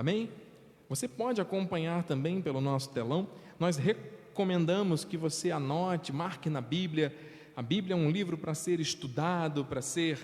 Amém? Você pode acompanhar também pelo nosso telão. Nós recomendamos que você anote, marque na Bíblia. A Bíblia é um livro para ser estudado, para ser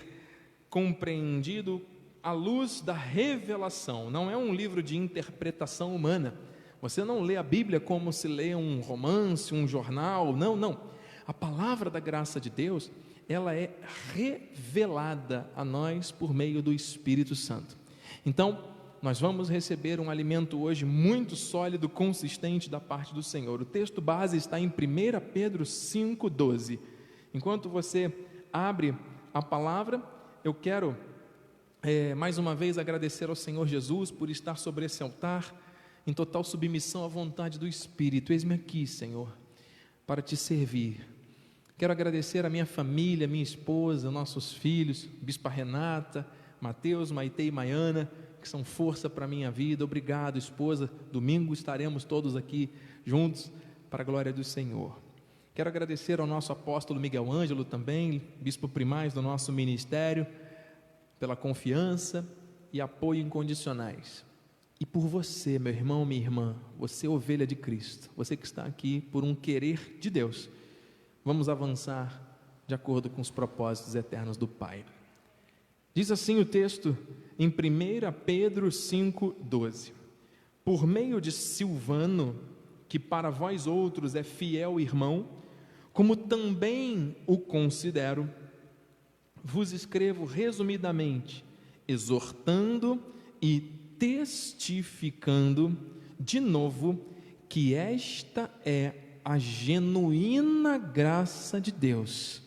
compreendido à luz da revelação, não é um livro de interpretação humana. Você não lê a Bíblia como se lê um romance, um jornal, não, não. A palavra da graça de Deus, ela é revelada a nós por meio do Espírito Santo. Então, nós vamos receber um alimento hoje muito sólido, consistente da parte do Senhor. O texto base está em 1 Pedro 5,12. Enquanto você abre a palavra, eu quero é, mais uma vez agradecer ao Senhor Jesus por estar sobre esse altar, em total submissão à vontade do Espírito. Eis-me aqui, Senhor, para te servir. Quero agradecer a minha família, minha esposa, nossos filhos, Bispa Renata, Mateus, Maite e Maiana, que são força para a minha vida. Obrigado, esposa. Domingo estaremos todos aqui juntos para a glória do Senhor. Quero agradecer ao nosso apóstolo Miguel Ângelo também, bispo primaz do nosso ministério pela confiança e apoio incondicionais. E por você, meu irmão, minha irmã, você ovelha de Cristo, você que está aqui por um querer de Deus. Vamos avançar de acordo com os propósitos eternos do Pai. Diz assim o texto em 1 Pedro 5,12: Por meio de Silvano, que para vós outros é fiel irmão, como também o considero, vos escrevo resumidamente, exortando e testificando de novo que esta é a genuína graça de Deus,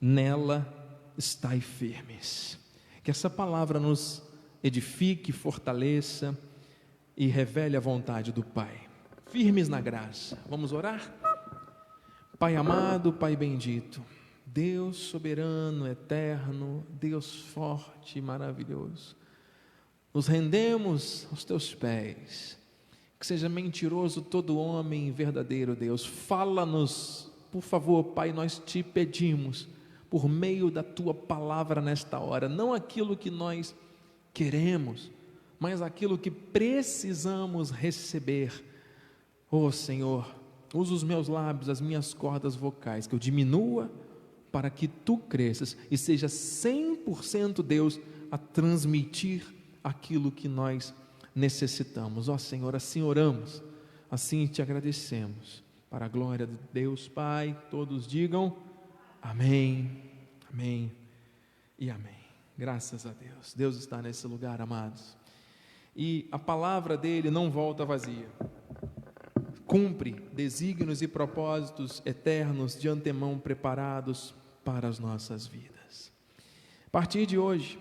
nela estai firmes. Que essa palavra nos edifique, fortaleça e revele a vontade do Pai. Firmes na graça. Vamos orar? Pai amado, Pai bendito. Deus soberano, eterno, Deus forte e maravilhoso. Nos rendemos aos teus pés. Que seja mentiroso todo homem verdadeiro, Deus. Fala-nos, por favor, Pai, nós te pedimos, por meio da tua palavra nesta hora, não aquilo que nós queremos, mas aquilo que precisamos receber. Oh Senhor, usa os meus lábios, as minhas cordas vocais, que eu diminua para que tu cresças e seja 100% Deus a transmitir aquilo que nós necessitamos. Ó oh, Senhor, assim oramos, assim te agradecemos. Para a glória de Deus Pai, todos digam amém, amém e amém. Graças a Deus. Deus está nesse lugar, amados. E a palavra dele não volta vazia cumpre desígnios e propósitos eternos de antemão preparados para as nossas vidas. A partir de hoje,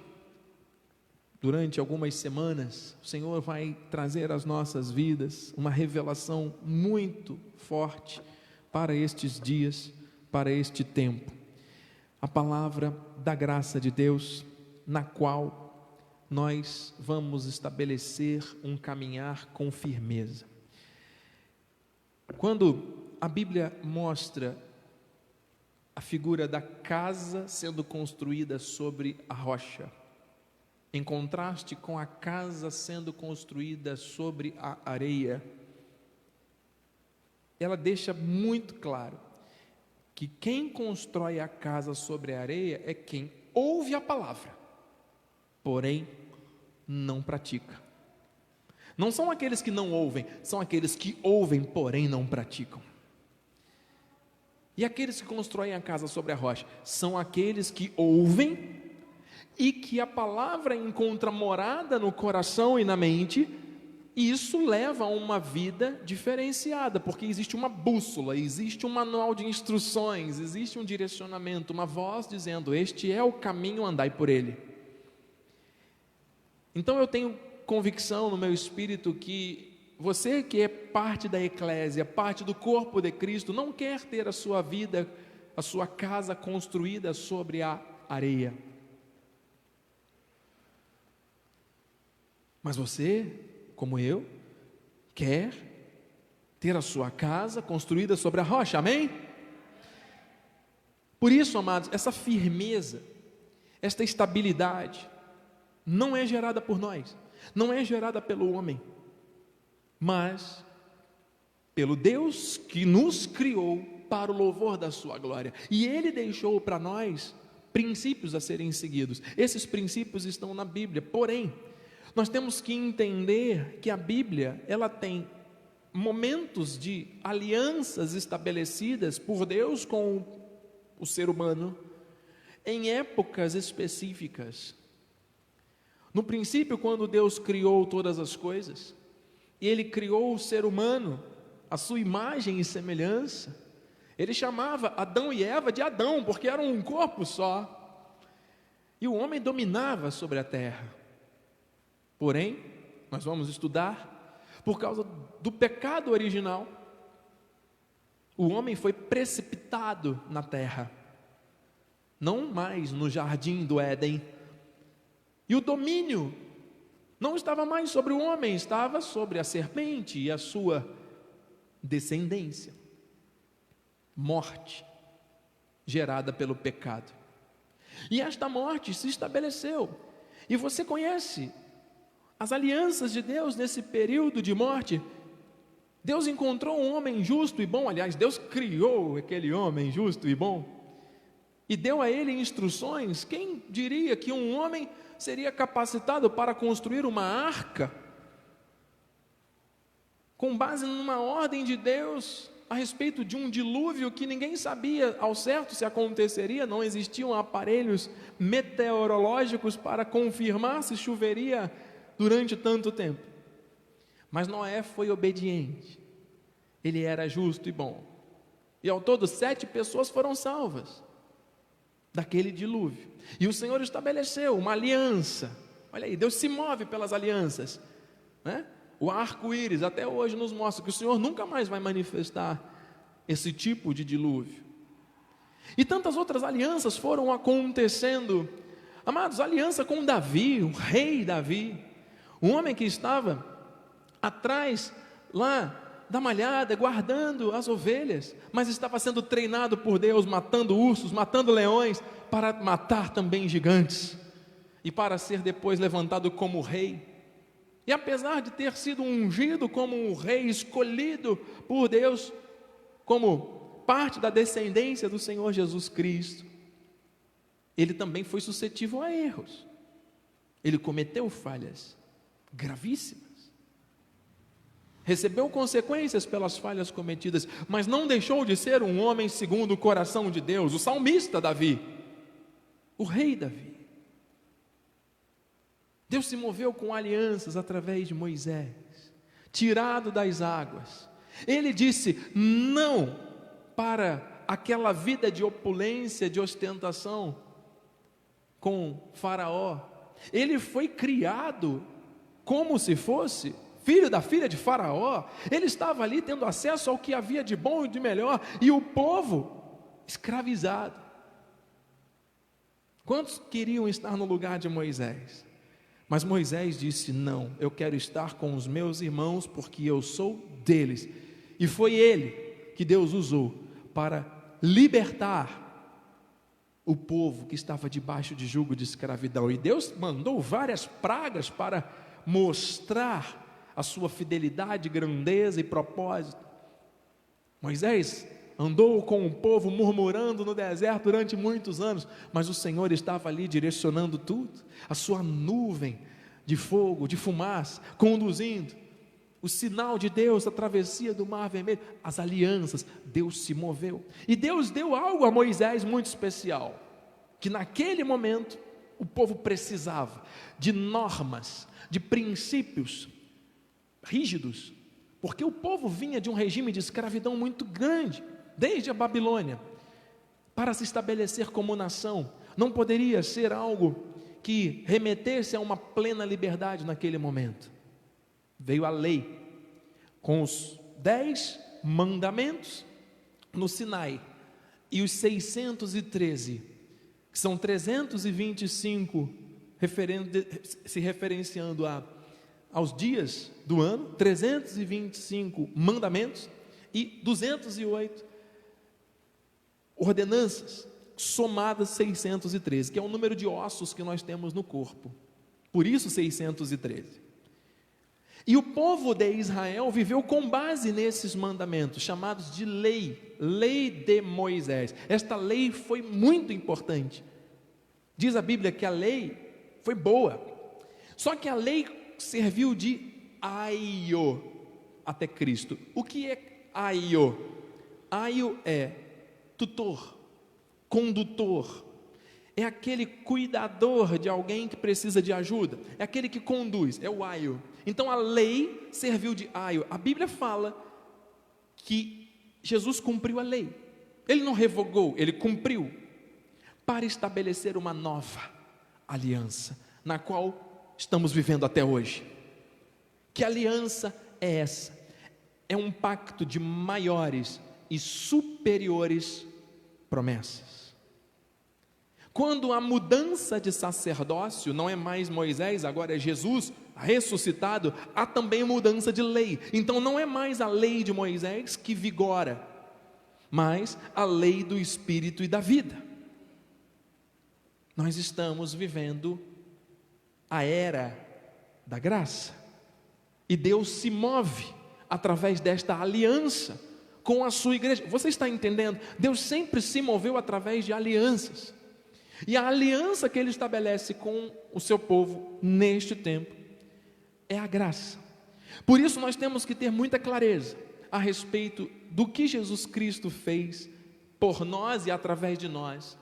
durante algumas semanas, o Senhor vai trazer às nossas vidas uma revelação muito forte para estes dias, para este tempo. A palavra da graça de Deus, na qual nós vamos estabelecer um caminhar com firmeza. Quando a Bíblia mostra a figura da casa sendo construída sobre a rocha, em contraste com a casa sendo construída sobre a areia, ela deixa muito claro que quem constrói a casa sobre a areia é quem ouve a palavra, porém não pratica. Não são aqueles que não ouvem, são aqueles que ouvem, porém não praticam. E aqueles que constroem a casa sobre a rocha são aqueles que ouvem e que a palavra encontra morada no coração e na mente, e isso leva a uma vida diferenciada, porque existe uma bússola, existe um manual de instruções, existe um direcionamento, uma voz dizendo: Este é o caminho, andai por ele. Então eu tenho convicção no meu espírito que você que é parte da eclésia, parte do corpo de Cristo, não quer ter a sua vida, a sua casa construída sobre a areia. Mas você, como eu, quer ter a sua casa construída sobre a rocha, amém? Por isso, amados, essa firmeza, esta estabilidade, não é gerada por nós, não é gerada pelo homem, mas pelo Deus que nos criou para o louvor da sua glória. E ele deixou para nós princípios a serem seguidos. Esses princípios estão na Bíblia. Porém, nós temos que entender que a Bíblia, ela tem momentos de alianças estabelecidas por Deus com o ser humano em épocas específicas. No princípio, quando Deus criou todas as coisas, e Ele criou o ser humano, a sua imagem e semelhança, Ele chamava Adão e Eva de Adão, porque eram um corpo só. E o homem dominava sobre a terra. Porém, nós vamos estudar, por causa do pecado original, o homem foi precipitado na terra, não mais no jardim do Éden. E o domínio não estava mais sobre o homem, estava sobre a serpente e a sua descendência. Morte gerada pelo pecado. E esta morte se estabeleceu. E você conhece as alianças de Deus nesse período de morte. Deus encontrou um homem justo e bom, aliás, Deus criou aquele homem justo e bom e deu a ele instruções. Quem diria que um homem seria capacitado para construir uma arca com base numa ordem de Deus a respeito de um dilúvio que ninguém sabia ao certo se aconteceria, não existiam aparelhos meteorológicos para confirmar se choveria durante tanto tempo. Mas Noé foi obediente, ele era justo e bom. E ao todo, sete pessoas foram salvas daquele dilúvio. E o Senhor estabeleceu uma aliança. Olha aí, Deus se move pelas alianças. Né? O arco-íris até hoje nos mostra que o Senhor nunca mais vai manifestar esse tipo de dilúvio. E tantas outras alianças foram acontecendo. Amados, aliança com Davi, o rei Davi, um homem que estava atrás lá da malhada, guardando as ovelhas, mas estava sendo treinado por Deus, matando ursos, matando leões, para matar também gigantes e para ser depois levantado como rei. E apesar de ter sido ungido como um rei escolhido por Deus, como parte da descendência do Senhor Jesus Cristo, ele também foi suscetível a erros. Ele cometeu falhas gravíssimas recebeu consequências pelas falhas cometidas, mas não deixou de ser um homem segundo o coração de Deus, o salmista Davi, o rei Davi. Deus se moveu com alianças através de Moisés, tirado das águas. Ele disse não para aquela vida de opulência, de ostentação com Faraó. Ele foi criado como se fosse filho da filha de Faraó, ele estava ali tendo acesso ao que havia de bom e de melhor, e o povo escravizado. Quantos queriam estar no lugar de Moisés? Mas Moisés disse: Não, eu quero estar com os meus irmãos, porque eu sou deles. E foi ele que Deus usou para libertar o povo que estava debaixo de jugo de escravidão. E Deus mandou várias pragas para mostrar a sua fidelidade, grandeza e propósito. Moisés andou com o povo murmurando no deserto durante muitos anos, mas o Senhor estava ali direcionando tudo, a sua nuvem de fogo, de fumaça, conduzindo. O sinal de Deus, a travessia do Mar Vermelho, as alianças, Deus se moveu. E Deus deu algo a Moisés muito especial, que naquele momento o povo precisava de normas, de princípios rígidos, porque o povo vinha de um regime de escravidão muito grande, desde a Babilônia, para se estabelecer como nação. Não poderia ser algo que remetesse a uma plena liberdade naquele momento. Veio a lei, com os dez mandamentos no Sinai e os 613, que são 325 se referenciando a aos dias do ano, 325 mandamentos e 208 ordenanças, somadas 613, que é o número de ossos que nós temos no corpo. Por isso 613. E o povo de Israel viveu com base nesses mandamentos, chamados de lei, lei de Moisés. Esta lei foi muito importante. Diz a Bíblia que a lei foi boa, só que a lei serviu de aio até Cristo. O que é aio? Aio é tutor, condutor, é aquele cuidador de alguém que precisa de ajuda, é aquele que conduz, é o aio. Então a lei serviu de aio. A Bíblia fala que Jesus cumpriu a lei. Ele não revogou, ele cumpriu para estabelecer uma nova aliança, na qual estamos vivendo até hoje. Que aliança é essa? É um pacto de maiores e superiores promessas. Quando a mudança de sacerdócio não é mais Moisés, agora é Jesus ressuscitado, há também mudança de lei. Então não é mais a lei de Moisés que vigora, mas a lei do Espírito e da vida. Nós estamos vivendo a era da graça. E Deus se move através desta aliança com a sua igreja. Você está entendendo? Deus sempre se moveu através de alianças. E a aliança que ele estabelece com o seu povo neste tempo é a graça. Por isso nós temos que ter muita clareza a respeito do que Jesus Cristo fez por nós e através de nós,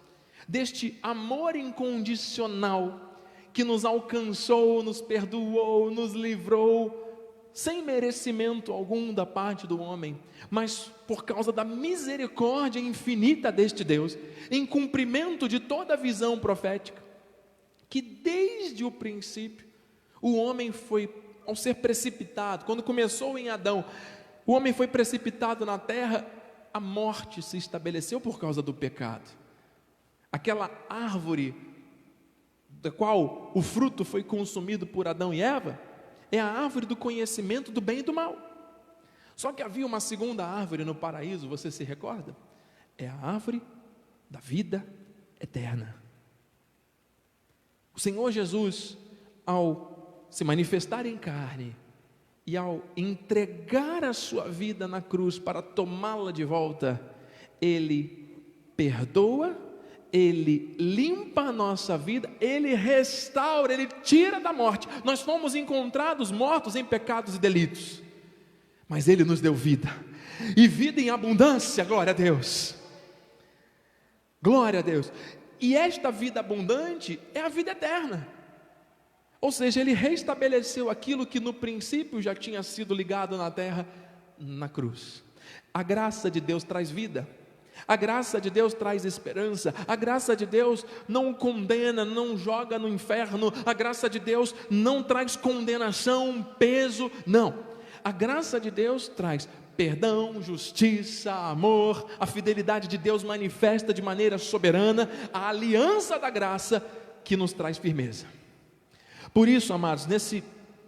deste amor incondicional que nos alcançou, nos perdoou, nos livrou sem merecimento algum da parte do homem, mas por causa da misericórdia infinita deste Deus, em cumprimento de toda a visão profética, que desde o princípio o homem foi, ao ser precipitado, quando começou em Adão, o homem foi precipitado na terra, a morte se estabeleceu por causa do pecado. Aquela árvore da qual o fruto foi consumido por Adão e Eva, é a árvore do conhecimento do bem e do mal. Só que havia uma segunda árvore no paraíso, você se recorda? É a árvore da vida eterna. O Senhor Jesus, ao se manifestar em carne e ao entregar a sua vida na cruz para tomá-la de volta, ele perdoa ele limpa a nossa vida, Ele restaura, Ele tira da morte. Nós fomos encontrados mortos em pecados e delitos, mas Ele nos deu vida, e vida em abundância, glória a Deus. Glória a Deus. E esta vida abundante é a vida eterna. Ou seja, Ele restabeleceu aquilo que no princípio já tinha sido ligado na terra, na cruz. A graça de Deus traz vida. A graça de Deus traz esperança, a graça de Deus não condena, não joga no inferno, a graça de Deus não traz condenação, peso, não. A graça de Deus traz perdão, justiça, amor, a fidelidade de Deus manifesta de maneira soberana, a aliança da graça que nos traz firmeza. Por isso, amados, nesse,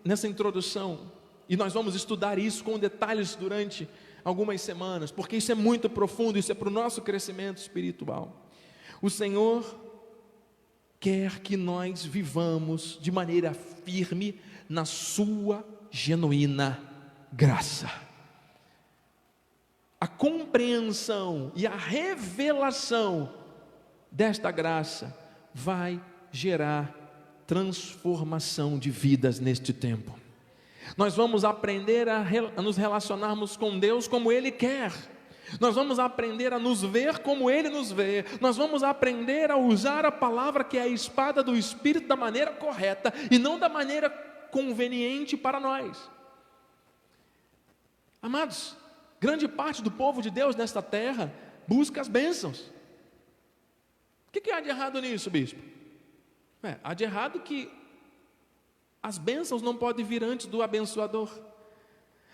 nessa introdução, e nós vamos estudar isso com detalhes durante algumas semanas, porque isso é muito profundo, isso é para o nosso crescimento espiritual. O Senhor quer que nós vivamos de maneira firme na Sua genuína graça. A compreensão e a revelação desta graça vai gerar transformação de vidas neste tempo. Nós vamos aprender a, a nos relacionarmos com Deus como Ele quer. Nós vamos aprender a nos ver como Ele nos vê. Nós vamos aprender a usar a palavra que é a espada do Espírito da maneira correta e não da maneira conveniente para nós. Amados, grande parte do povo de Deus nesta terra busca as bênçãos. O que, que há de errado nisso, bispo? É, há de errado que as bênçãos não podem vir antes do abençoador.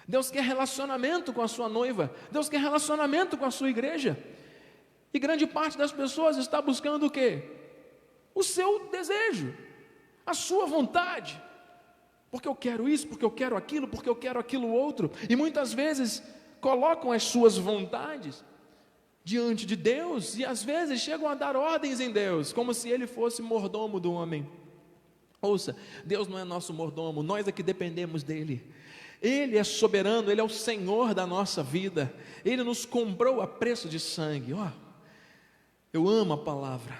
Deus quer relacionamento com a sua noiva, Deus quer relacionamento com a sua igreja. E grande parte das pessoas está buscando o quê? O seu desejo, a sua vontade. Porque eu quero isso, porque eu quero aquilo, porque eu quero aquilo outro. E muitas vezes colocam as suas vontades diante de Deus e às vezes chegam a dar ordens em Deus, como se ele fosse mordomo do homem. Ouça, Deus não é nosso mordomo, nós é que dependemos dele. Ele é soberano, Ele é o Senhor da nossa vida, Ele nos comprou a preço de sangue. Ó, eu amo a palavra,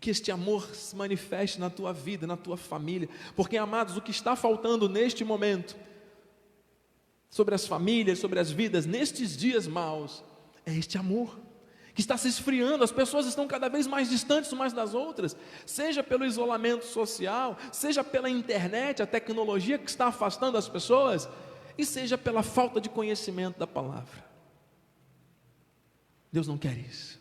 que este amor se manifeste na tua vida, na tua família, porque amados, o que está faltando neste momento, sobre as famílias, sobre as vidas, nestes dias maus, é este amor está se esfriando, as pessoas estão cada vez mais distantes umas das outras, seja pelo isolamento social, seja pela internet, a tecnologia que está afastando as pessoas, e seja pela falta de conhecimento da palavra. Deus não quer isso.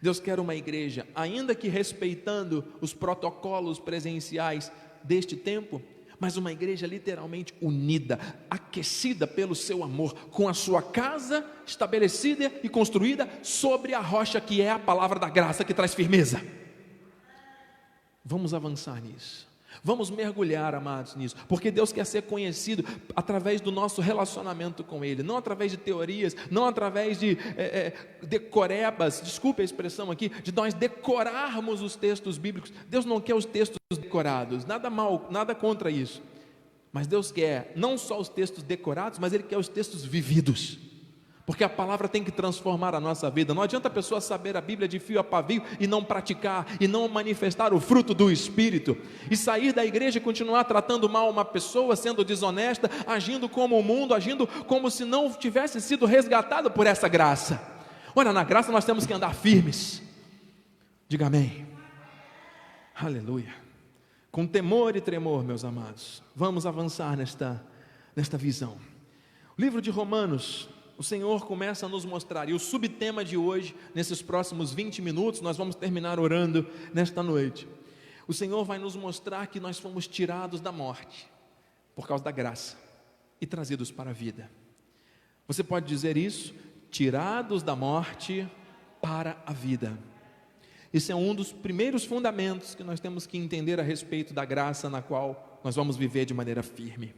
Deus quer uma igreja, ainda que respeitando os protocolos presenciais deste tempo, mas uma igreja literalmente unida, aquecida pelo seu amor, com a sua casa estabelecida e construída sobre a rocha que é a palavra da graça que traz firmeza. Vamos avançar nisso. Vamos mergulhar, amados, nisso, porque Deus quer ser conhecido através do nosso relacionamento com Ele, não através de teorias, não através de é, é, decorebas, desculpe a expressão aqui, de nós decorarmos os textos bíblicos. Deus não quer os textos decorados, nada mal, nada contra isso, mas Deus quer não só os textos decorados, mas Ele quer os textos vividos. Porque a palavra tem que transformar a nossa vida. Não adianta a pessoa saber a Bíblia de fio a pavio e não praticar, e não manifestar o fruto do Espírito, e sair da igreja e continuar tratando mal uma pessoa, sendo desonesta, agindo como o mundo, agindo como se não tivesse sido resgatado por essa graça. Olha, na graça nós temos que andar firmes. Diga amém. Aleluia. Com temor e tremor, meus amados, vamos avançar nesta, nesta visão. O livro de Romanos, o Senhor começa a nos mostrar, e o subtema de hoje, nesses próximos 20 minutos, nós vamos terminar orando nesta noite. O Senhor vai nos mostrar que nós fomos tirados da morte, por causa da graça, e trazidos para a vida. Você pode dizer isso? Tirados da morte para a vida. Esse é um dos primeiros fundamentos que nós temos que entender a respeito da graça na qual nós vamos viver de maneira firme.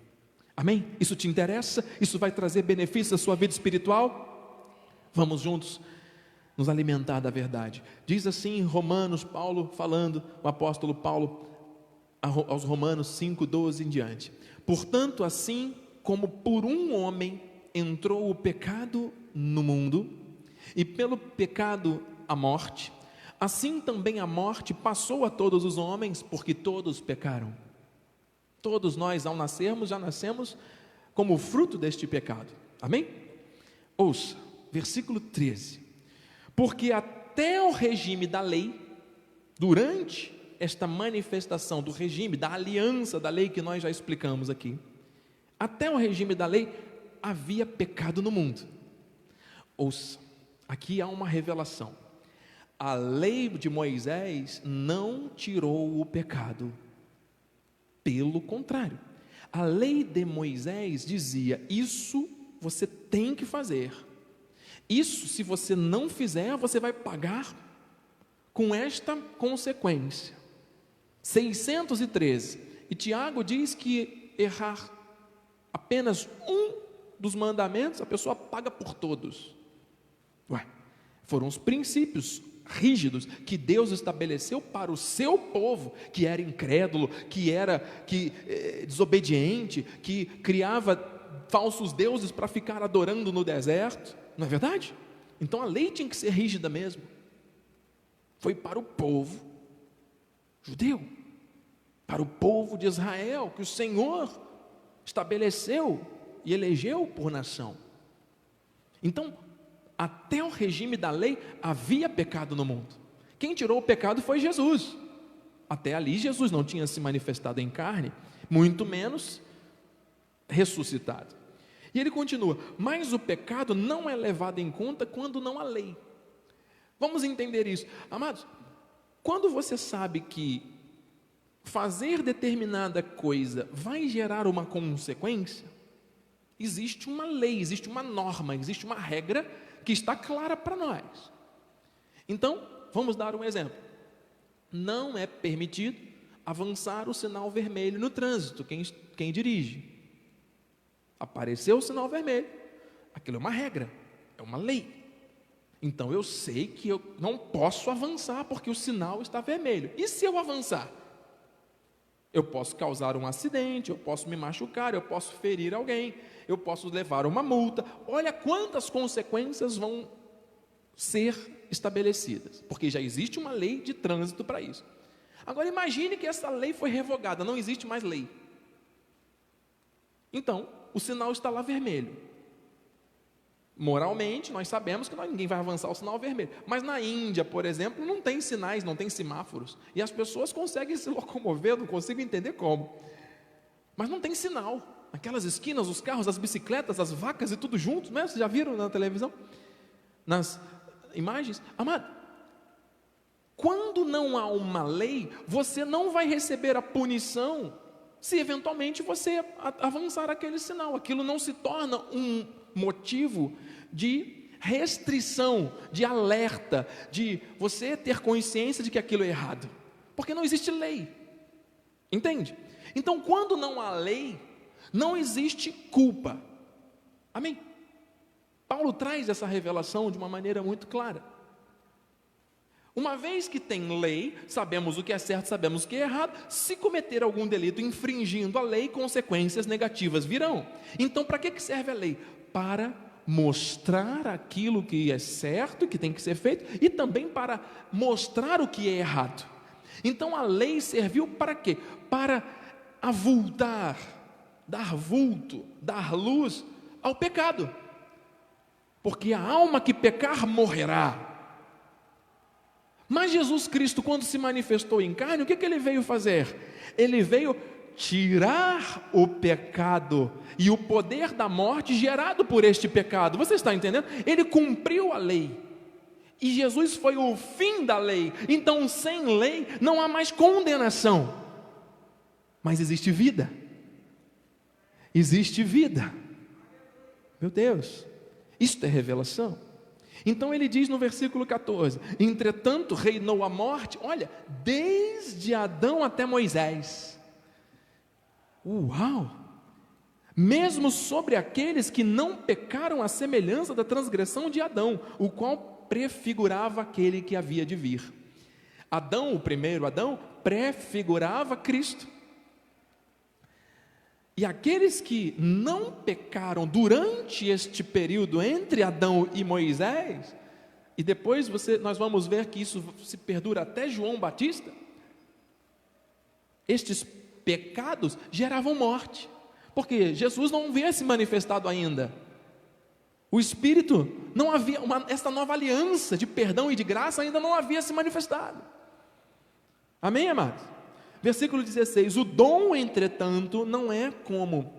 Amém? Isso te interessa? Isso vai trazer benefícios à sua vida espiritual? Vamos juntos nos alimentar da verdade. Diz assim Romanos, Paulo falando, o apóstolo Paulo aos Romanos 5, 12 em diante. Portanto, assim como por um homem entrou o pecado no mundo, e pelo pecado a morte, assim também a morte passou a todos os homens, porque todos pecaram. Todos nós, ao nascermos, já nascemos como fruto deste pecado. Amém? Ouça, versículo 13. Porque até o regime da lei, durante esta manifestação do regime, da aliança da lei que nós já explicamos aqui, até o regime da lei havia pecado no mundo. Ouça, aqui há uma revelação. A lei de Moisés não tirou o pecado pelo contrário, a lei de Moisés dizia: isso você tem que fazer. Isso, se você não fizer, você vai pagar com esta consequência. 613. E Tiago diz que errar apenas um dos mandamentos, a pessoa paga por todos. Ué, foram os princípios rígidos que Deus estabeleceu para o seu povo, que era incrédulo, que era que eh, desobediente, que criava falsos deuses para ficar adorando no deserto, não é verdade? Então a lei tinha que ser rígida mesmo. Foi para o povo judeu, para o povo de Israel, que o Senhor estabeleceu e elegeu por nação. Então, até o regime da lei havia pecado no mundo. Quem tirou o pecado foi Jesus. Até ali Jesus não tinha se manifestado em carne, muito menos ressuscitado. E ele continua: mas o pecado não é levado em conta quando não há lei. Vamos entender isso. Amados, quando você sabe que fazer determinada coisa vai gerar uma consequência, existe uma lei, existe uma norma, existe uma regra que está clara para nós. Então, vamos dar um exemplo. Não é permitido avançar o sinal vermelho no trânsito, quem, quem dirige. Apareceu o sinal vermelho, aquilo é uma regra, é uma lei. Então eu sei que eu não posso avançar porque o sinal está vermelho. E se eu avançar? Eu posso causar um acidente, eu posso me machucar, eu posso ferir alguém, eu posso levar uma multa. Olha quantas consequências vão ser estabelecidas, porque já existe uma lei de trânsito para isso. Agora imagine que essa lei foi revogada, não existe mais lei. Então, o sinal está lá vermelho. Moralmente, nós sabemos que ninguém vai avançar o sinal vermelho. Mas na Índia, por exemplo, não tem sinais, não tem semáforos. E as pessoas conseguem se locomover, não consigo entender como. Mas não tem sinal. Aquelas esquinas, os carros, as bicicletas, as vacas e tudo junto, né? Vocês já viram na televisão? Nas imagens? Amado, quando não há uma lei, você não vai receber a punição se eventualmente você avançar aquele sinal. Aquilo não se torna um motivo de restrição, de alerta, de você ter consciência de que aquilo é errado, porque não existe lei. Entende? Então, quando não há lei, não existe culpa. Amém? Paulo traz essa revelação de uma maneira muito clara. Uma vez que tem lei, sabemos o que é certo, sabemos o que é errado. Se cometer algum delito infringindo a lei, consequências negativas virão. Então, para que serve a lei? Para mostrar aquilo que é certo, que tem que ser feito, e também para mostrar o que é errado. Então, a lei serviu para quê? Para avultar, dar vulto, dar luz ao pecado. Porque a alma que pecar morrerá. Mas Jesus Cristo, quando se manifestou em carne, o que, que ele veio fazer? Ele veio tirar o pecado e o poder da morte gerado por este pecado. Você está entendendo? Ele cumpriu a lei. E Jesus foi o fim da lei. Então, sem lei, não há mais condenação. Mas existe vida. Existe vida. Meu Deus, isto é revelação. Então ele diz no versículo 14: Entretanto reinou a morte, olha, desde Adão até Moisés. Uau! Mesmo sobre aqueles que não pecaram à semelhança da transgressão de Adão, o qual prefigurava aquele que havia de vir. Adão, o primeiro Adão, prefigurava Cristo. E aqueles que não pecaram durante este período entre Adão e Moisés, e depois você, nós vamos ver que isso se perdura até João Batista, estes pecados geravam morte, porque Jesus não havia se manifestado ainda. O Espírito não havia, uma, nova aliança de perdão e de graça ainda não havia se manifestado. Amém, amados? Versículo 16: O dom, entretanto, não é como.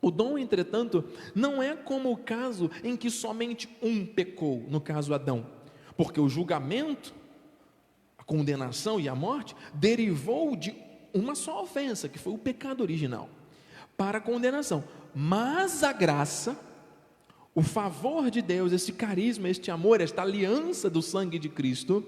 O dom, entretanto, não é como o caso em que somente um pecou, no caso Adão, porque o julgamento, a condenação e a morte derivou de uma só ofensa, que foi o pecado original, para a condenação. Mas a graça, o favor de Deus, esse carisma, este amor, esta aliança do sangue de Cristo,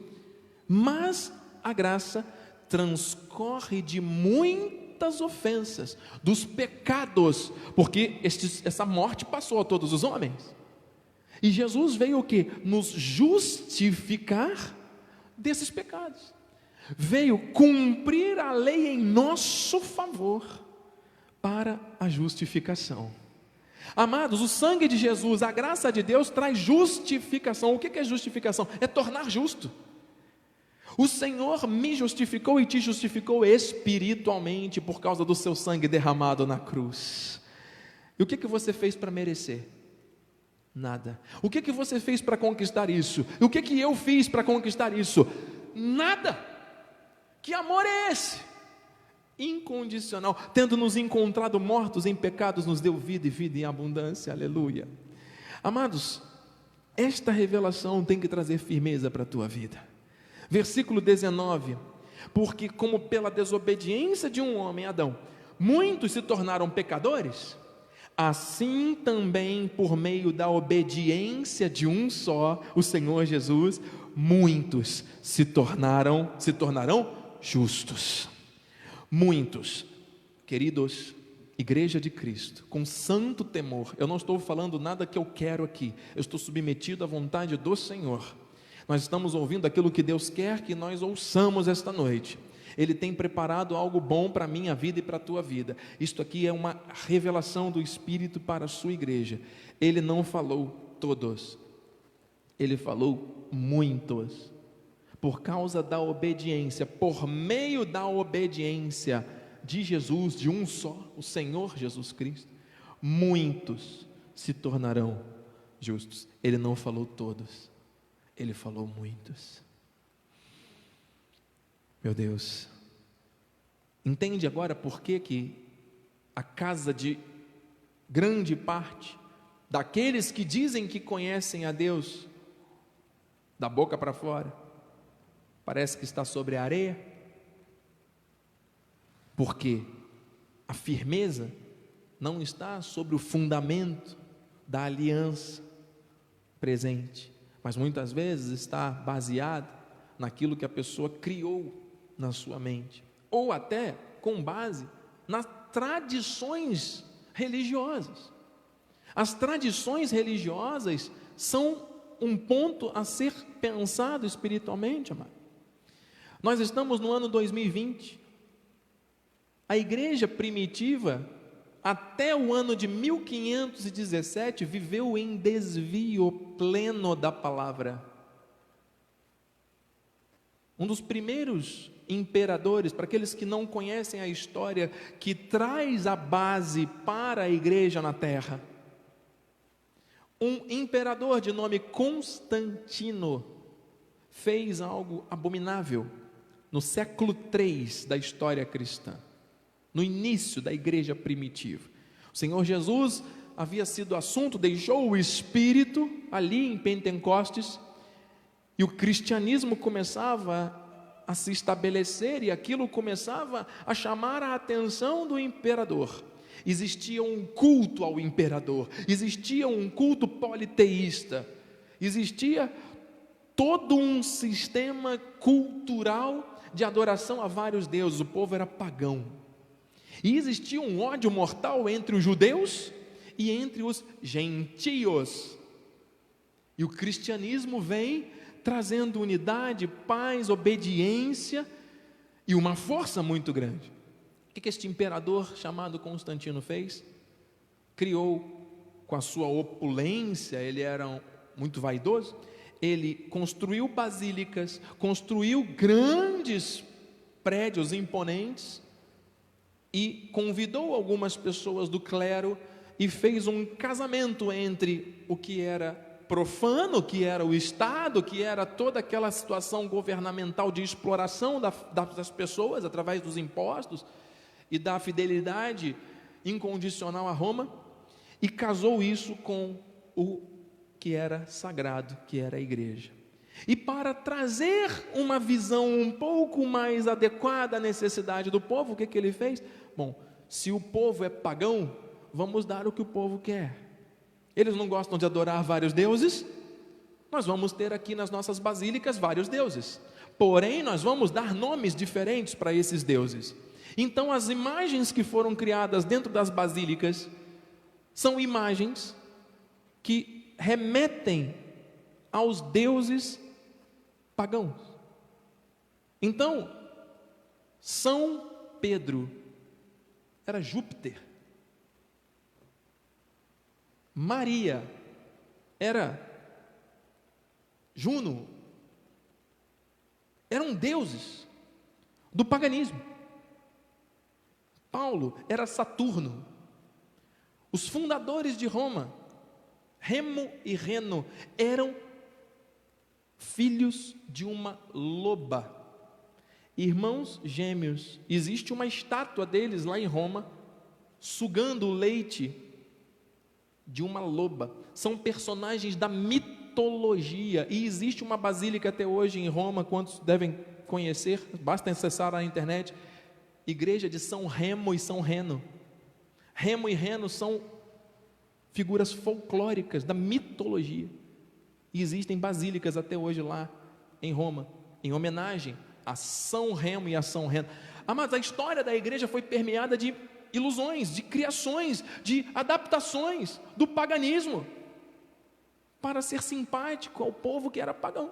mas a graça transcorre de muitas ofensas, dos pecados, porque essa morte passou a todos os homens. E Jesus veio o que? Nos justificar desses pecados. Veio cumprir a lei em nosso favor para a justificação. Amados, o sangue de Jesus, a graça de Deus traz justificação. O que é justificação? É tornar justo. O Senhor me justificou e te justificou espiritualmente por causa do seu sangue derramado na cruz. E o que, que você fez para merecer? Nada. O que, que você fez para conquistar isso? E o que, que eu fiz para conquistar isso? Nada. Que amor é esse? Incondicional. Tendo nos encontrado mortos em pecados, nos deu vida e vida em abundância. Aleluia. Amados, esta revelação tem que trazer firmeza para a tua vida. Versículo 19: Porque, como pela desobediência de um homem, Adão, muitos se tornaram pecadores, assim também por meio da obediência de um só, o Senhor Jesus, muitos se tornaram, se tornarão justos. Muitos, queridos, Igreja de Cristo, com santo temor, eu não estou falando nada que eu quero aqui, eu estou submetido à vontade do Senhor nós estamos ouvindo aquilo que Deus quer que nós ouçamos esta noite. Ele tem preparado algo bom para a minha vida e para a tua vida. Isto aqui é uma revelação do Espírito para a sua igreja. Ele não falou todos, ele falou muitos. Por causa da obediência, por meio da obediência de Jesus, de um só, o Senhor Jesus Cristo, muitos se tornarão justos. Ele não falou todos, ele falou muitos. Meu Deus, entende agora por que, que a casa de grande parte daqueles que dizem que conhecem a Deus, da boca para fora, parece que está sobre a areia? Porque a firmeza não está sobre o fundamento da aliança presente, mas muitas vezes está baseada naquilo que a pessoa criou na sua mente, ou até com base nas tradições religiosas. As tradições religiosas são um ponto a ser pensado espiritualmente, amado. Nós estamos no ano 2020. A igreja primitiva, até o ano de 1517, viveu em desvio pleno da palavra. Um dos primeiros imperadores, para aqueles que não conhecem a história, que traz a base para a igreja na terra. Um imperador de nome Constantino fez algo abominável no século III da história cristã, no início da igreja primitiva. O Senhor Jesus havia sido assunto, deixou o Espírito ali em Pentecostes, e o cristianismo começava a se estabelecer e aquilo começava a chamar a atenção do imperador. Existia um culto ao imperador, existia um culto politeísta, existia todo um sistema cultural de adoração a vários deuses. O povo era pagão. E existia um ódio mortal entre os judeus e entre os gentios. E o cristianismo vem trazendo unidade, paz, obediência e uma força muito grande. O que este imperador chamado Constantino fez? Criou com a sua opulência, ele era muito vaidoso, ele construiu basílicas, construiu grandes prédios imponentes e convidou algumas pessoas do clero e fez um casamento entre o que era profano que era o Estado, que era toda aquela situação governamental de exploração das pessoas através dos impostos e da fidelidade incondicional a Roma, e casou isso com o que era sagrado, que era a igreja. E para trazer uma visão um pouco mais adequada à necessidade do povo, o que, que ele fez? Bom, se o povo é pagão, vamos dar o que o povo quer. Eles não gostam de adorar vários deuses? Nós vamos ter aqui nas nossas basílicas vários deuses. Porém, nós vamos dar nomes diferentes para esses deuses. Então, as imagens que foram criadas dentro das basílicas são imagens que remetem aos deuses pagãos. Então, São Pedro era Júpiter. Maria era Juno, eram deuses do paganismo. Paulo era Saturno. Os fundadores de Roma, Remo e Reno, eram filhos de uma loba. Irmãos gêmeos. Existe uma estátua deles lá em Roma, sugando o leite de uma loba. São personagens da mitologia. E existe uma basílica até hoje em Roma, quantos devem conhecer? Basta acessar a internet. Igreja de São Remo e São Reno. Remo e Reno são figuras folclóricas da mitologia. E existem basílicas até hoje lá em Roma, em homenagem a São Remo e a São Reno. Mas a história da igreja foi permeada de ilusões, de criações, de adaptações do paganismo para ser simpático ao povo que era pagão.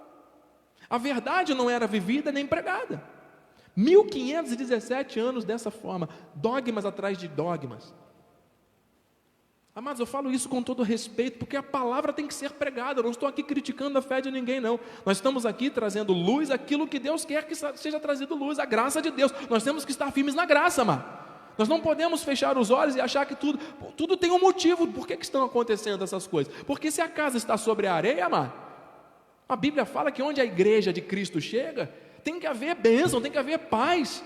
A verdade não era vivida nem pregada. 1517 anos dessa forma, dogmas atrás de dogmas. Amados, eu falo isso com todo respeito, porque a palavra tem que ser pregada. Eu não estou aqui criticando a fé de ninguém, não. Nós estamos aqui trazendo luz aquilo que Deus quer que seja trazido luz, a graça de Deus. Nós temos que estar firmes na graça, amado. Nós não podemos fechar os olhos e achar que tudo, tudo tem um motivo. Por que, que estão acontecendo essas coisas? Porque se a casa está sobre a areia, amado, a Bíblia fala que onde a igreja de Cristo chega, tem que haver bênção, tem que haver paz.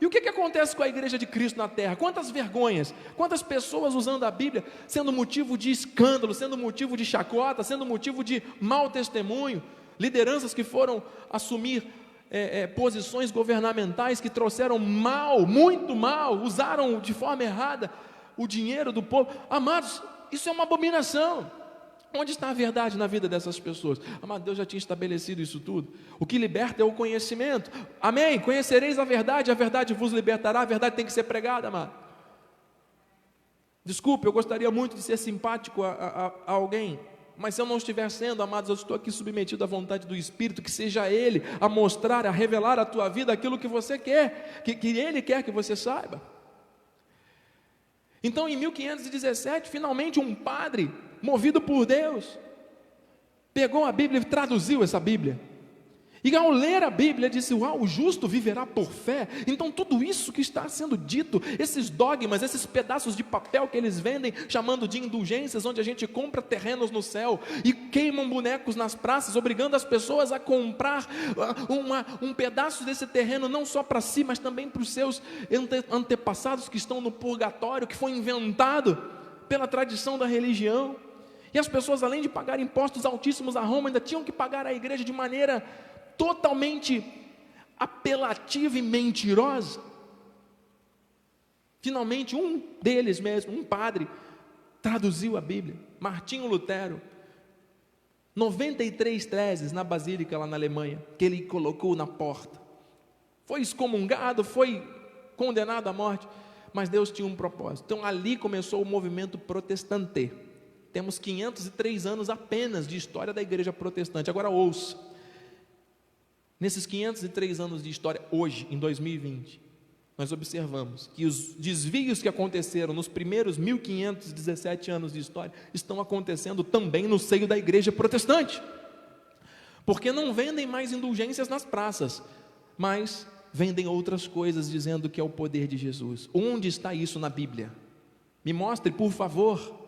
E o que, que acontece com a igreja de Cristo na terra? Quantas vergonhas, quantas pessoas usando a Bíblia sendo motivo de escândalo, sendo motivo de chacota, sendo motivo de mau testemunho, lideranças que foram assumir é, é, posições governamentais que trouxeram mal, muito mal, usaram de forma errada o dinheiro do povo. Amados, isso é uma abominação. Onde está a verdade na vida dessas pessoas? Amado, Deus já tinha estabelecido isso tudo. O que liberta é o conhecimento. Amém? Conhecereis a verdade, a verdade vos libertará, a verdade tem que ser pregada, amado. Desculpe, eu gostaria muito de ser simpático a, a, a alguém, mas se eu não estiver sendo, amados, eu estou aqui submetido à vontade do Espírito, que seja Ele a mostrar, a revelar à tua vida aquilo que você quer, que, que Ele quer que você saiba. Então, em 1517, finalmente um padre movido por Deus, pegou a Bíblia e traduziu essa Bíblia. E ao ler a Bíblia, disse: Uau, o justo viverá por fé. Então, tudo isso que está sendo dito, esses dogmas, esses pedaços de papel que eles vendem, chamando de indulgências, onde a gente compra terrenos no céu e queimam bonecos nas praças, obrigando as pessoas a comprar ah, uma, um pedaço desse terreno, não só para si, mas também para os seus ante, antepassados que estão no purgatório, que foi inventado pela tradição da religião. E as pessoas, além de pagar impostos altíssimos a Roma, ainda tinham que pagar à igreja de maneira totalmente apelativa e mentirosa. Finalmente, um deles mesmo, um padre, traduziu a Bíblia, Martinho Lutero. 93 teses na Basílica lá na Alemanha, que ele colocou na porta. Foi excomungado, foi condenado à morte, mas Deus tinha um propósito. Então ali começou o movimento protestante. Temos 503 anos apenas de história da igreja protestante. Agora ouça. Nesses 503 anos de história, hoje, em 2020, nós observamos que os desvios que aconteceram nos primeiros 1517 anos de história estão acontecendo também no seio da igreja protestante. Porque não vendem mais indulgências nas praças, mas vendem outras coisas dizendo que é o poder de Jesus. Onde está isso na Bíblia? Me mostre, por favor.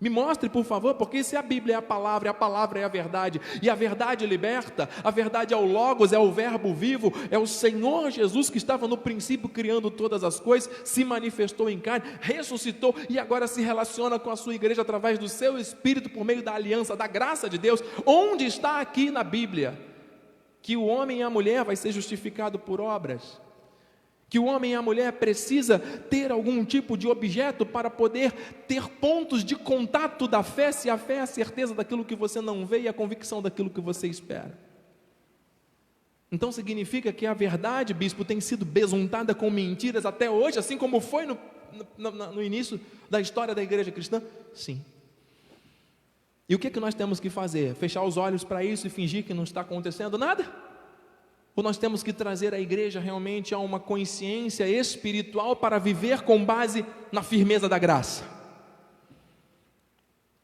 Me mostre, por favor, porque se a Bíblia é a palavra, a palavra é a verdade, e a verdade liberta, a verdade é o Logos, é o Verbo vivo, é o Senhor Jesus que estava no princípio criando todas as coisas, se manifestou em carne, ressuscitou e agora se relaciona com a sua igreja através do seu Espírito por meio da aliança, da graça de Deus. Onde está aqui na Bíblia que o homem e a mulher vai ser justificado por obras? Que o homem e a mulher precisa ter algum tipo de objeto para poder ter pontos de contato da fé, se a fé é a certeza daquilo que você não vê e a convicção daquilo que você espera. Então significa que a verdade, bispo, tem sido besuntada com mentiras até hoje, assim como foi no, no, no início da história da igreja cristã? Sim. E o que, é que nós temos que fazer? Fechar os olhos para isso e fingir que não está acontecendo nada? Ou nós temos que trazer a igreja realmente a uma consciência espiritual para viver com base na firmeza da graça?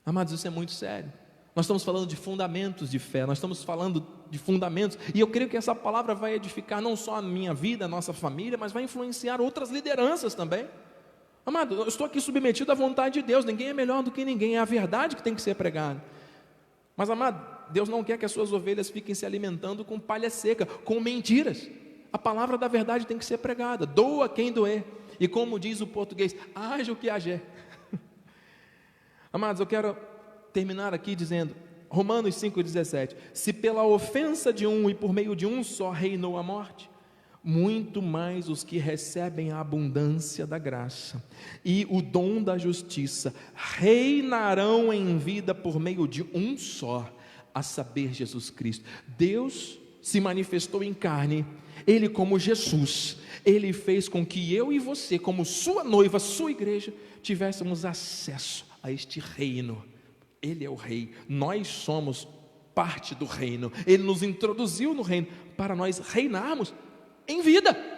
Amados, isso é muito sério. Nós estamos falando de fundamentos de fé, nós estamos falando de fundamentos, e eu creio que essa palavra vai edificar não só a minha vida, a nossa família, mas vai influenciar outras lideranças também. Amado, eu estou aqui submetido à vontade de Deus, ninguém é melhor do que ninguém, é a verdade que tem que ser pregada. Mas, amado, Deus não quer que as suas ovelhas fiquem se alimentando com palha seca, com mentiras. A palavra da verdade tem que ser pregada. Doa quem doer. E como diz o português, haja o que haja. Amados, eu quero terminar aqui dizendo, Romanos 5,17: Se pela ofensa de um e por meio de um só reinou a morte, muito mais os que recebem a abundância da graça e o dom da justiça reinarão em vida por meio de um só, a saber, Jesus Cristo. Deus se manifestou em carne, Ele, como Jesus, Ele fez com que eu e você, como Sua noiva, Sua igreja, tivéssemos acesso a este reino. Ele é o Rei, nós somos parte do reino, Ele nos introduziu no reino para nós reinarmos em vida.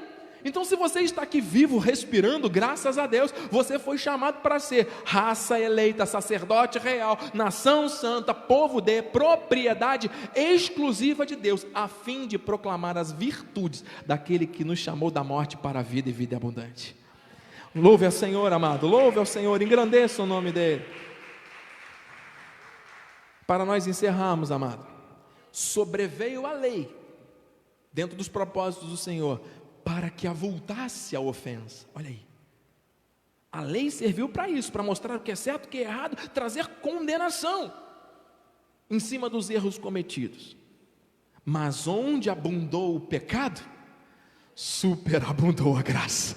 Então, se você está aqui vivo, respirando, graças a Deus, você foi chamado para ser raça eleita, sacerdote real, nação santa, povo de propriedade exclusiva de Deus, a fim de proclamar as virtudes daquele que nos chamou da morte para a vida e vida abundante. Louve ao Senhor, amado, louve ao Senhor, engrandeça o nome dEle. Para nós encerrarmos, amado, sobreveio a lei, dentro dos propósitos do Senhor, para que avultasse a ofensa. Olha aí. A lei serviu para isso, para mostrar o que é certo, o que é errado, trazer condenação em cima dos erros cometidos. Mas onde abundou o pecado, superabundou a graça.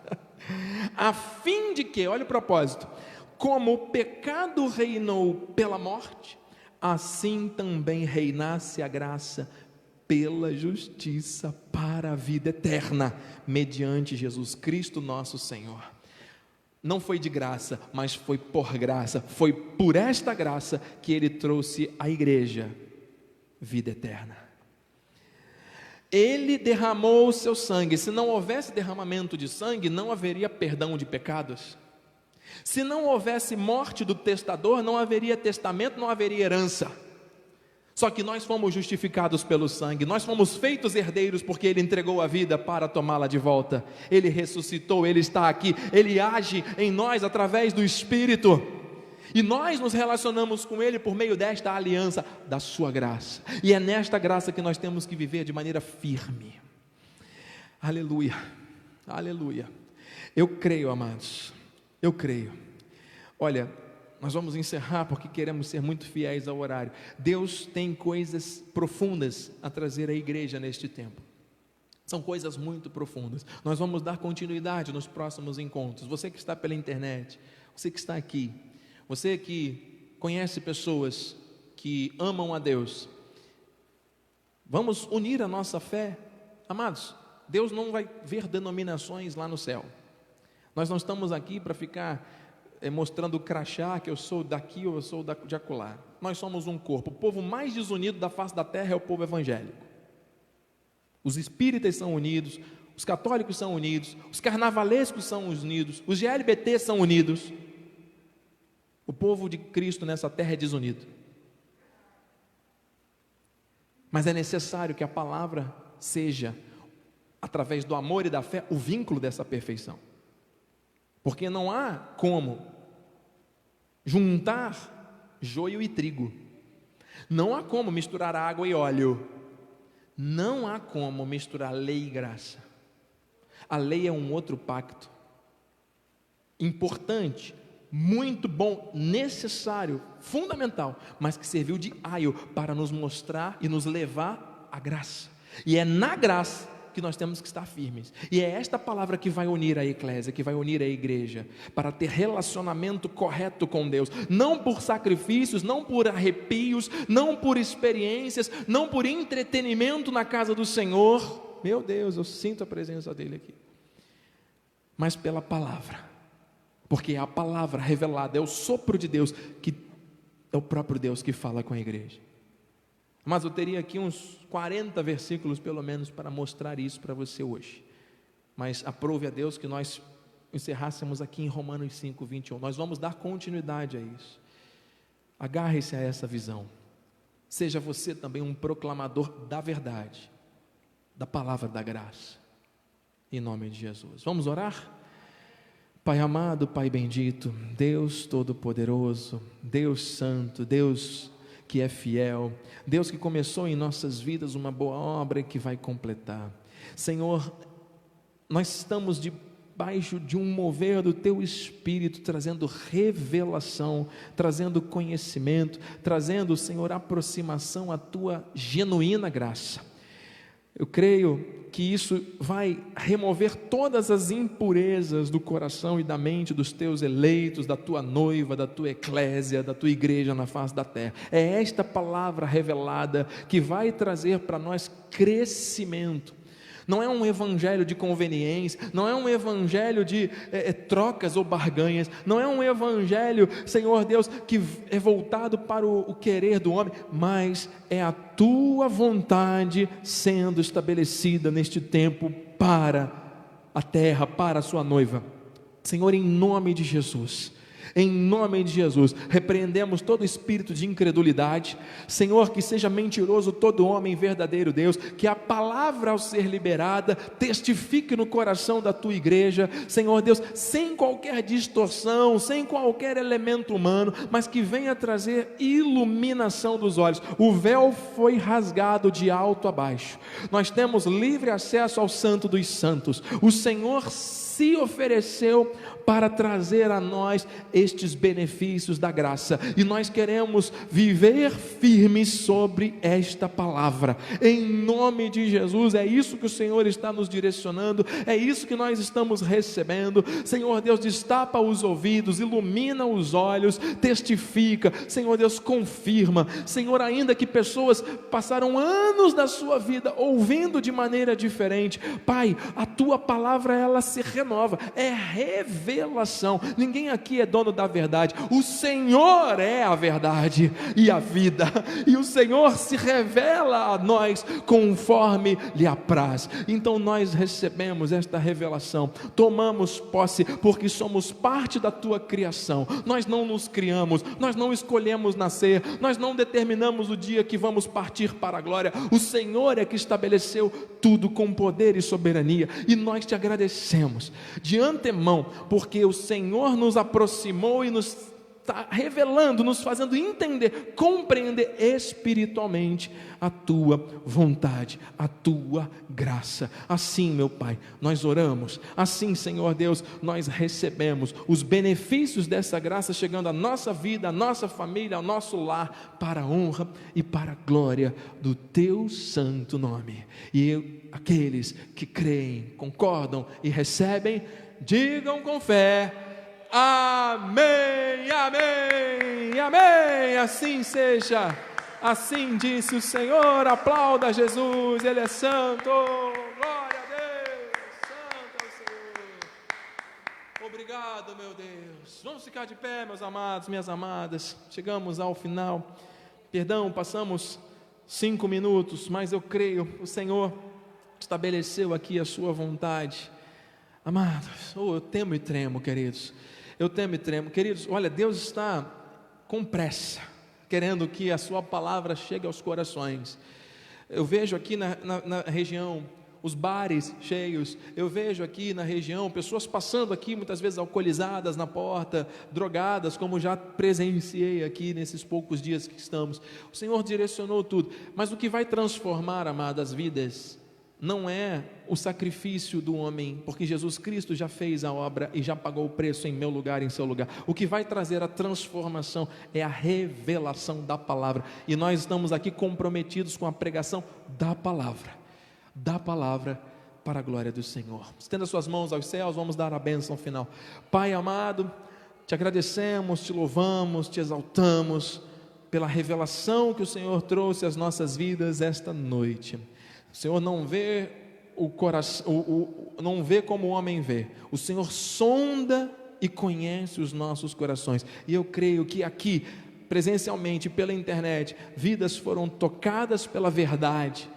a fim de que, olha o propósito, como o pecado reinou pela morte, assim também reinasse a graça pela justiça para a vida eterna, mediante Jesus Cristo nosso Senhor. Não foi de graça, mas foi por graça, foi por esta graça que ele trouxe à igreja vida eterna. Ele derramou o seu sangue. Se não houvesse derramamento de sangue, não haveria perdão de pecados. Se não houvesse morte do testador, não haveria testamento, não haveria herança. Só que nós fomos justificados pelo sangue, nós fomos feitos herdeiros porque Ele entregou a vida para tomá-la de volta. Ele ressuscitou, Ele está aqui, Ele age em nós através do Espírito. E nós nos relacionamos com Ele por meio desta aliança da Sua graça. E é nesta graça que nós temos que viver de maneira firme. Aleluia, aleluia. Eu creio, amados, eu creio. Olha, nós vamos encerrar porque queremos ser muito fiéis ao horário. Deus tem coisas profundas a trazer à igreja neste tempo. São coisas muito profundas. Nós vamos dar continuidade nos próximos encontros. Você que está pela internet, você que está aqui, você que conhece pessoas que amam a Deus, vamos unir a nossa fé. Amados, Deus não vai ver denominações lá no céu. Nós não estamos aqui para ficar mostrando o crachá que eu sou daqui ou eu sou de acolá. Nós somos um corpo. O povo mais desunido da face da terra é o povo evangélico. Os espíritas são unidos, os católicos são unidos, os carnavalescos são unidos, os GLBT são unidos. O povo de Cristo nessa terra é desunido. Mas é necessário que a palavra seja, através do amor e da fé, o vínculo dessa perfeição. Porque não há como juntar joio e trigo. Não há como misturar água e óleo. Não há como misturar lei e graça. A lei é um outro pacto. Importante, muito bom, necessário, fundamental, mas que serviu de aio para nos mostrar e nos levar à graça. E é na graça que nós temos que estar firmes. E é esta palavra que vai unir a eclésia, que vai unir a igreja, para ter relacionamento correto com Deus, não por sacrifícios, não por arrepios, não por experiências, não por entretenimento na casa do Senhor. Meu Deus, eu sinto a presença dele aqui. Mas pela palavra. Porque é a palavra revelada, é o sopro de Deus que é o próprio Deus que fala com a igreja. Mas eu teria aqui uns 40 versículos, pelo menos, para mostrar isso para você hoje. Mas aprove a Deus que nós encerrássemos aqui em Romanos 5, 21. Nós vamos dar continuidade a isso. Agarre-se a essa visão. Seja você também um proclamador da verdade, da palavra da graça. Em nome de Jesus. Vamos orar? Pai amado, Pai bendito, Deus Todo-Poderoso, Deus Santo, Deus que é fiel, Deus que começou em nossas vidas uma boa obra e que vai completar. Senhor, nós estamos debaixo de um mover do teu espírito, trazendo revelação, trazendo conhecimento, trazendo, Senhor, aproximação à tua genuína graça. Eu creio que isso vai remover todas as impurezas do coração e da mente dos teus eleitos, da tua noiva, da tua eclésia, da tua igreja na face da terra. É esta palavra revelada que vai trazer para nós crescimento não é um evangelho de conveniência, não é um evangelho de é, é, trocas ou barganhas, não é um evangelho, Senhor Deus, que é voltado para o, o querer do homem, mas é a tua vontade sendo estabelecida neste tempo para a terra para a sua noiva. Senhor, em nome de Jesus. Em nome de Jesus, repreendemos todo espírito de incredulidade. Senhor, que seja mentiroso todo homem verdadeiro Deus, que a palavra ao ser liberada testifique no coração da tua igreja, Senhor Deus, sem qualquer distorção, sem qualquer elemento humano, mas que venha trazer iluminação dos olhos. O véu foi rasgado de alto a baixo. Nós temos livre acesso ao Santo dos Santos. O Senhor se ofereceu para trazer a nós estes benefícios da graça, e nós queremos viver firmes sobre esta palavra, em nome de Jesus. É isso que o Senhor está nos direcionando, é isso que nós estamos recebendo. Senhor Deus, destapa os ouvidos, ilumina os olhos, testifica, Senhor Deus, confirma, Senhor, ainda que pessoas passaram anos da sua vida ouvindo de maneira diferente, Pai, a tua palavra ela se renova, é revelação. Ninguém aqui é dono da verdade. O Senhor é a verdade e a vida. E o Senhor se revela a nós conforme lhe apraz. Então nós recebemos esta revelação, tomamos posse porque somos parte da tua criação. Nós não nos criamos, nós não escolhemos nascer, nós não determinamos o dia que vamos partir para a glória. O Senhor é que estabeleceu tudo com poder e soberania, e nós te agradecemos de antemão, porque o Senhor nos aproximou e nos está revelando, nos fazendo entender, compreender espiritualmente a tua vontade, a tua graça. Assim, meu Pai, nós oramos, assim, Senhor Deus, nós recebemos os benefícios dessa graça chegando à nossa vida, à nossa família, ao nosso lar, para a honra e para a glória do teu santo nome. E eu, aqueles que creem, concordam e recebem, digam com fé. Amém, amém, amém. Assim seja. Assim disse o Senhor. Aplauda Jesus, Ele é santo. Glória a Deus. Santo é o Senhor. Obrigado, meu Deus. Vamos ficar de pé, meus amados, minhas amadas. Chegamos ao final. Perdão, passamos cinco minutos, mas eu creio o Senhor estabeleceu aqui a sua vontade. Amados, oh, eu temo e tremo, queridos eu temo e tremo. Queridos, olha, Deus está com pressa, querendo que a Sua palavra chegue aos corações. Eu vejo aqui na, na, na região os bares cheios. Eu vejo aqui na região pessoas passando aqui, muitas vezes alcoolizadas na porta, drogadas, como já presenciei aqui nesses poucos dias que estamos. O Senhor direcionou tudo, mas o que vai transformar, amadas vidas, não é o sacrifício do homem, porque Jesus Cristo já fez a obra e já pagou o preço em meu lugar, em seu lugar. O que vai trazer a transformação é a revelação da palavra. E nós estamos aqui comprometidos com a pregação da palavra. Da palavra para a glória do Senhor. Estenda suas mãos aos céus, vamos dar a bênção final. Pai amado, te agradecemos, te louvamos, te exaltamos pela revelação que o Senhor trouxe às nossas vidas esta noite. O Senhor não vê o coração, o, o, não vê como o homem vê. O Senhor sonda e conhece os nossos corações. E eu creio que aqui, presencialmente, pela internet, vidas foram tocadas pela verdade.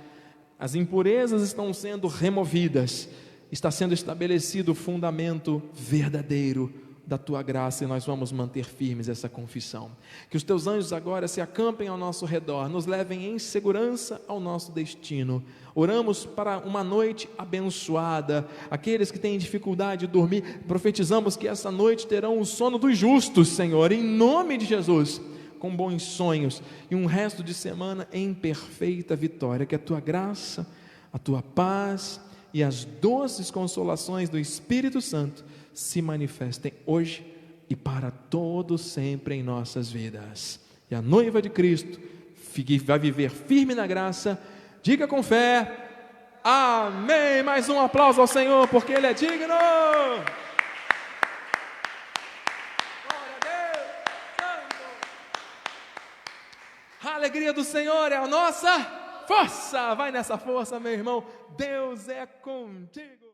As impurezas estão sendo removidas. Está sendo estabelecido o fundamento verdadeiro da tua graça e nós vamos manter firmes essa confissão. Que os teus anjos agora se acampem ao nosso redor, nos levem em segurança ao nosso destino. Oramos para uma noite abençoada. Aqueles que têm dificuldade de dormir, profetizamos que essa noite terão o sono dos justos, Senhor, em nome de Jesus. Com bons sonhos e um resto de semana em perfeita vitória. Que a tua graça, a tua paz e as doces consolações do Espírito Santo se manifestem hoje e para todo sempre em nossas vidas. E a noiva de Cristo vai viver firme na graça, diga com fé, Amém. Mais um aplauso ao Senhor, porque Ele é digno. A alegria do Senhor é a nossa força. Vai nessa força, meu irmão. Deus é contigo.